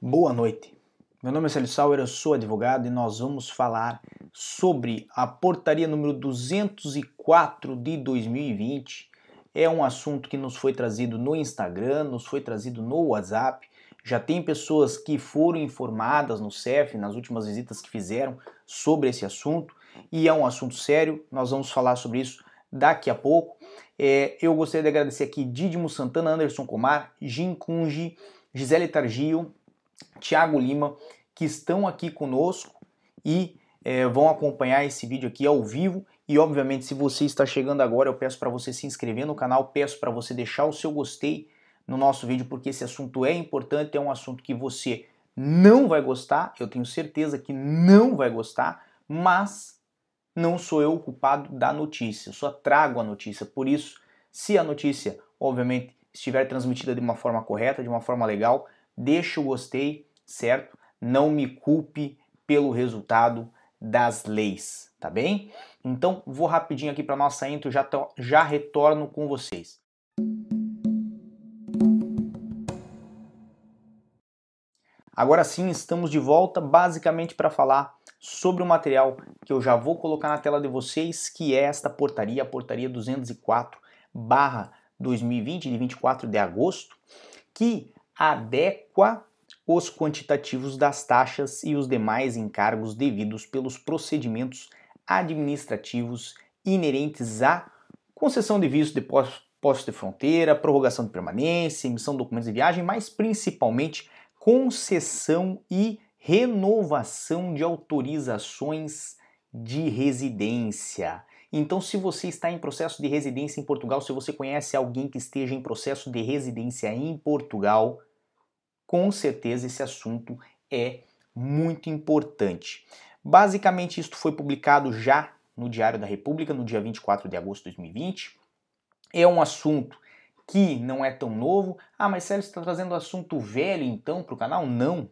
Boa noite. Meu nome é Célio Sauer, eu sou advogado e nós vamos falar sobre a portaria número 204 de 2020. É um assunto que nos foi trazido no Instagram, nos foi trazido no WhatsApp. Já tem pessoas que foram informadas no CEF nas últimas visitas que fizeram sobre esse assunto e é um assunto sério. Nós vamos falar sobre isso daqui a pouco. É, eu gostaria de agradecer aqui Didimo Santana, Anderson Comar, Jim Kunji, Gisele Targio, Tiago Lima, que estão aqui conosco e é, vão acompanhar esse vídeo aqui ao vivo. E obviamente, se você está chegando agora, eu peço para você se inscrever no canal, peço para você deixar o seu gostei no nosso vídeo, porque esse assunto é importante, é um assunto que você não vai gostar, eu tenho certeza que não vai gostar, mas não sou eu o culpado da notícia, eu só trago a notícia. Por isso, se a notícia, obviamente, estiver transmitida de uma forma correta, de uma forma legal, deixa o gostei, certo? Não me culpe pelo resultado das leis, tá bem? Então, vou rapidinho aqui para nossa intro, já, to, já retorno com vocês. Agora sim, estamos de volta basicamente para falar sobre o material que eu já vou colocar na tela de vocês, que é esta portaria, a portaria 204 barra 2020, de 24 de agosto, que adequa os quantitativos das taxas e os demais encargos devidos pelos procedimentos administrativos inerentes à concessão de visto de posto de fronteira, prorrogação de permanência, emissão de documentos de viagem, mas principalmente concessão e renovação de autorizações de residência. Então, se você está em processo de residência em Portugal, se você conhece alguém que esteja em processo de residência em Portugal, com certeza esse assunto é muito importante. Basicamente, isto foi publicado já no Diário da República, no dia 24 de agosto de 2020. É um assunto que não é tão novo. Ah, mas Célio, está trazendo assunto velho então para o canal? Não.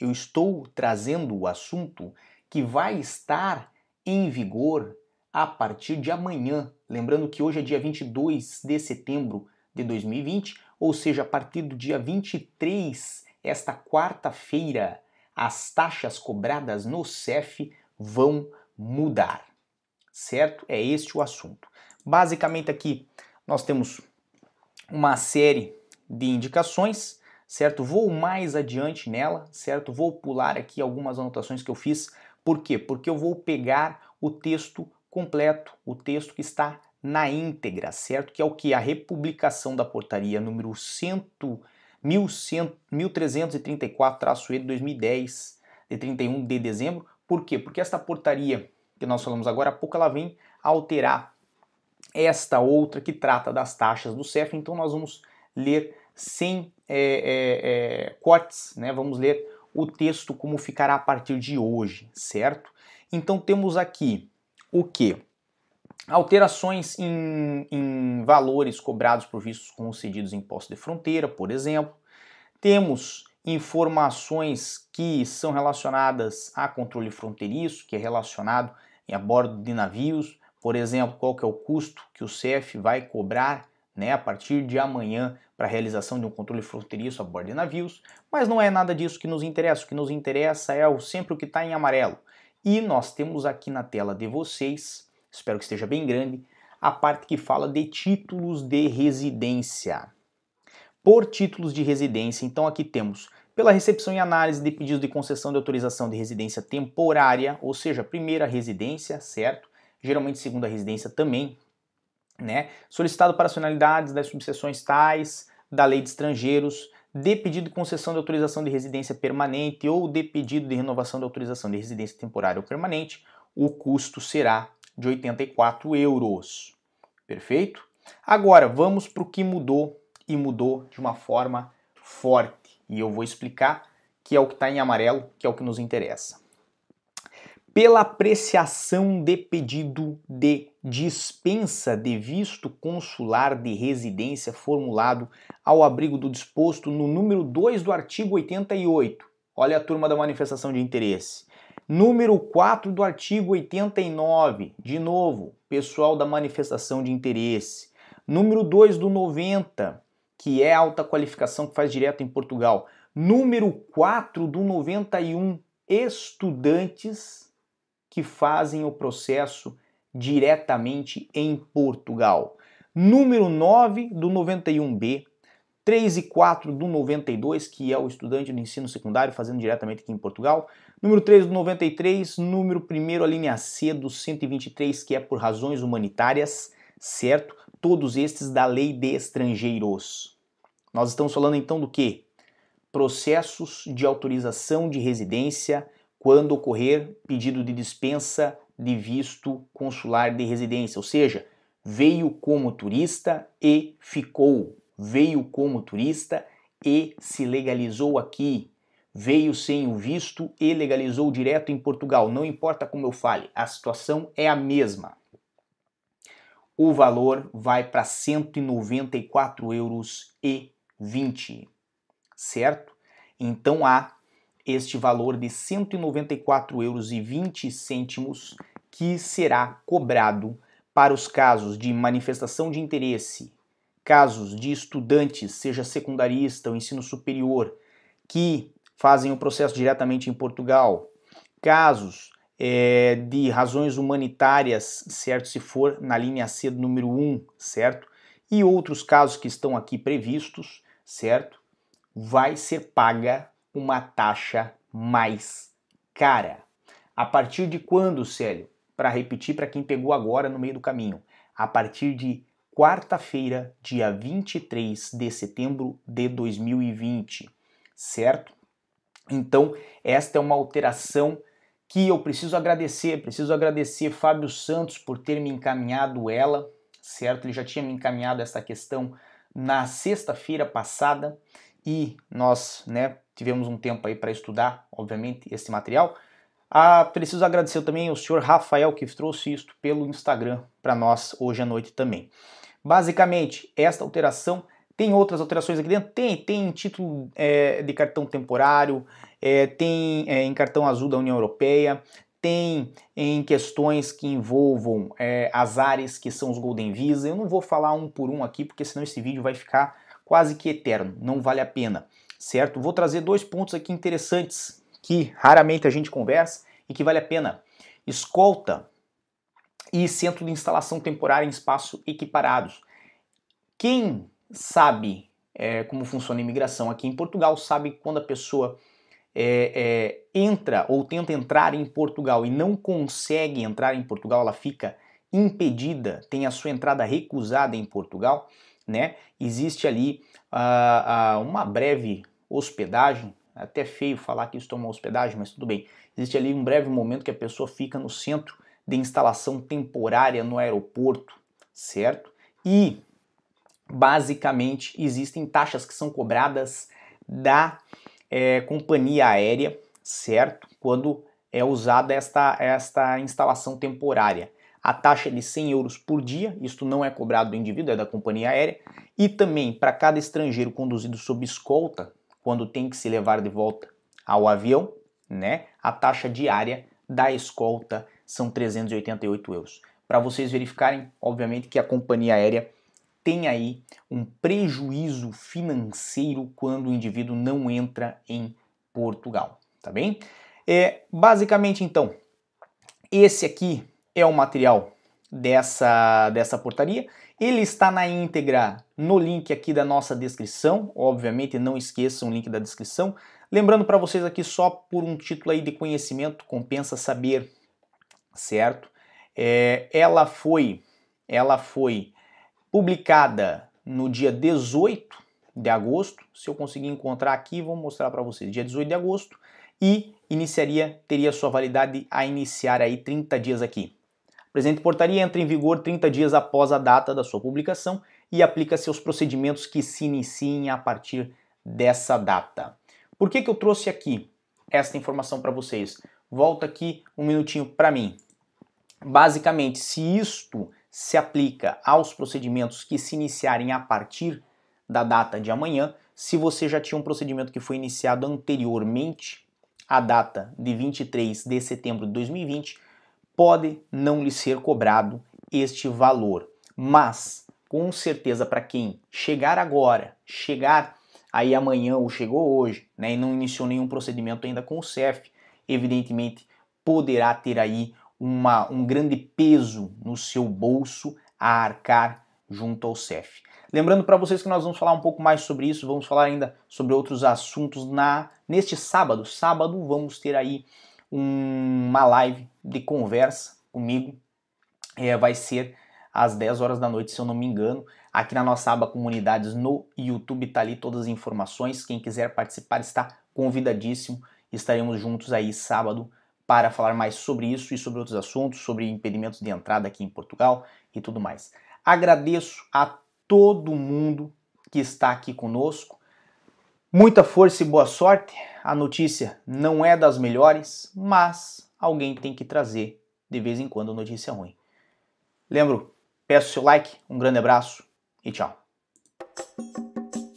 Eu estou trazendo o assunto que vai estar em vigor a partir de amanhã. Lembrando que hoje é dia 22 de setembro de 2020, ou seja, a partir do dia 23, esta quarta-feira, as taxas cobradas no CEF vão mudar. Certo? É este o assunto. Basicamente aqui nós temos uma série de indicações, certo? Vou mais adiante nela, certo? Vou pular aqui algumas anotações que eu fiz. Por quê? Porque eu vou pegar o texto completo, o texto que está na íntegra, certo? Que é o que? A republicação da portaria número 100, 1334-E de 2010, de 31 de dezembro. Por quê? Porque esta portaria que nós falamos agora há pouco, ela vem alterar esta outra que trata das taxas do CEF, então nós vamos ler sem é, é, é, cortes, né? vamos ler o texto como ficará a partir de hoje, certo? Então temos aqui o que? Alterações em, em valores cobrados por vistos concedidos em posto de fronteira, por exemplo. Temos informações que são relacionadas a controle fronteiriço, que é relacionado a bordo de navios, por exemplo, qual que é o custo que o CEF vai cobrar né, a partir de amanhã para a realização de um controle fronteiriço a bordo de navios, mas não é nada disso que nos interessa. O que nos interessa é o, sempre o que está em amarelo. E nós temos aqui na tela de vocês, espero que esteja bem grande, a parte que fala de títulos de residência. Por títulos de residência, então aqui temos pela recepção e análise de pedidos de concessão de autorização de residência temporária, ou seja, primeira residência, certo? geralmente segunda residência também, né? Solicitado para as finalidades das subseções tais da Lei de Estrangeiros, de pedido de concessão de autorização de residência permanente ou de pedido de renovação de autorização de residência temporária ou permanente, o custo será de 84 euros. Perfeito? Agora vamos para o que mudou e mudou de uma forma forte. E eu vou explicar que é o que está em amarelo, que é o que nos interessa pela apreciação de pedido de dispensa de visto consular de residência formulado ao abrigo do disposto no número 2 do artigo 88. Olha a turma da manifestação de interesse. Número 4 do artigo 89, de novo, pessoal da manifestação de interesse. Número 2 do 90, que é alta qualificação que faz direto em Portugal. Número 4 do 91, estudantes que fazem o processo diretamente em Portugal. Número 9 do 91B, 3 e 4 do 92, que é o estudante do ensino secundário fazendo diretamente aqui em Portugal. Número 3 do 93, número 1 a linha C do 123, que é por razões humanitárias, certo? Todos estes da lei de estrangeiros. Nós estamos falando então do que? Processos de autorização de residência quando ocorrer pedido de dispensa de visto consular de residência, ou seja, veio como turista e ficou veio como turista e se legalizou aqui. Veio sem o visto e legalizou direto em Portugal. Não importa como eu fale, a situação é a mesma. O valor vai para 194 euros e 20, certo? Então há este valor de 194 euros 20 cêntimos que será cobrado para os casos de manifestação de interesse casos de estudantes, seja secundarista ou ensino superior, que fazem o processo diretamente em Portugal, casos é, de razões humanitárias, certo? Se for na linha C do número 1, certo? E outros casos que estão aqui previstos, certo? Vai ser paga uma taxa mais cara. A partir de quando, Célio? Para repetir para quem pegou agora no meio do caminho. A partir de quarta-feira, dia 23 de setembro de 2020, certo? Então, esta é uma alteração que eu preciso agradecer, preciso agradecer Fábio Santos por ter me encaminhado ela, certo? Ele já tinha me encaminhado essa questão na sexta-feira passada e nós, né, tivemos um tempo aí para estudar, obviamente, esse material. Ah, preciso agradecer também ao senhor Rafael que trouxe isto pelo Instagram para nós hoje à noite também. Basicamente, esta alteração tem outras alterações aqui dentro? Tem, tem título é, de cartão temporário, é, tem é, em cartão azul da União Europeia, tem em questões que envolvam é, as áreas que são os Golden Visa. Eu não vou falar um por um aqui, porque senão esse vídeo vai ficar quase que eterno, não vale a pena, certo? Vou trazer dois pontos aqui interessantes que raramente a gente conversa e que vale a pena. Escolta e centro de instalação temporária em espaço equiparados. Quem sabe é, como funciona a imigração aqui em Portugal sabe quando a pessoa é, é, entra ou tenta entrar em Portugal e não consegue entrar em Portugal, ela fica impedida, tem a sua entrada recusada em Portugal, né? Existe ali uh, uh, uma breve hospedagem, até feio falar que isso é uma hospedagem, mas tudo bem. Existe ali um breve momento que a pessoa fica no centro de instalação temporária no aeroporto, certo? E basicamente existem taxas que são cobradas da é, companhia aérea, certo? Quando é usada esta, esta instalação temporária. A taxa é de 100 euros por dia, isto não é cobrado do indivíduo, é da companhia aérea. E também, para cada estrangeiro conduzido sob escolta, quando tem que se levar de volta ao avião, né, a taxa diária da escolta são 388 euros. Para vocês verificarem, obviamente, que a companhia aérea tem aí um prejuízo financeiro quando o indivíduo não entra em Portugal, tá bem? É, basicamente, então, esse aqui é o material dessa, dessa portaria. Ele está na íntegra no link aqui da nossa descrição. Obviamente, não esqueçam o link da descrição. Lembrando para vocês aqui só por um título aí de conhecimento, compensa saber certo? É, ela foi, ela foi publicada no dia 18 de agosto. Se eu conseguir encontrar aqui, vou mostrar para vocês. Dia 18 de agosto e iniciaria, teria sua validade a iniciar aí 30 dias aqui. Presente portaria entra em vigor 30 dias após a data da sua publicação e aplica-se aos procedimentos que se iniciem a partir dessa data. Por que, que eu trouxe aqui esta informação para vocês? Volta aqui um minutinho para mim. Basicamente, se isto se aplica aos procedimentos que se iniciarem a partir da data de amanhã, se você já tinha um procedimento que foi iniciado anteriormente à data de 23 de setembro de 2020, pode não lhe ser cobrado este valor. Mas, com certeza, para quem chegar agora, chegar aí amanhã ou chegou hoje, né, e não iniciou nenhum procedimento ainda com o CEF, evidentemente poderá ter aí uma, um grande peso no seu bolso a arcar junto ao CEF. Lembrando para vocês que nós vamos falar um pouco mais sobre isso, vamos falar ainda sobre outros assuntos na neste sábado. Sábado vamos ter aí uma live de conversa comigo. É, vai ser às 10 horas da noite, se eu não me engano. Aqui na nossa aba comunidades no YouTube tá ali todas as informações. Quem quiser participar está convidadíssimo. Estaremos juntos aí sábado para falar mais sobre isso e sobre outros assuntos, sobre impedimentos de entrada aqui em Portugal e tudo mais. Agradeço a todo mundo que está aqui conosco. Muita força e boa sorte. A notícia não é das melhores, mas alguém tem que trazer de vez em quando notícia ruim. Lembro, peço seu like, um grande abraço e tchau.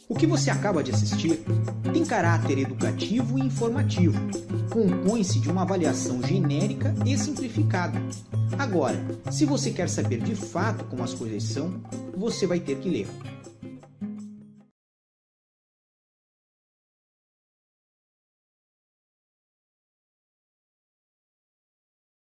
O que você acaba de assistir tem caráter educativo e informativo. Compõe-se de uma avaliação genérica e simplificada. Agora, se você quer saber de fato como as coisas são, você vai ter que ler.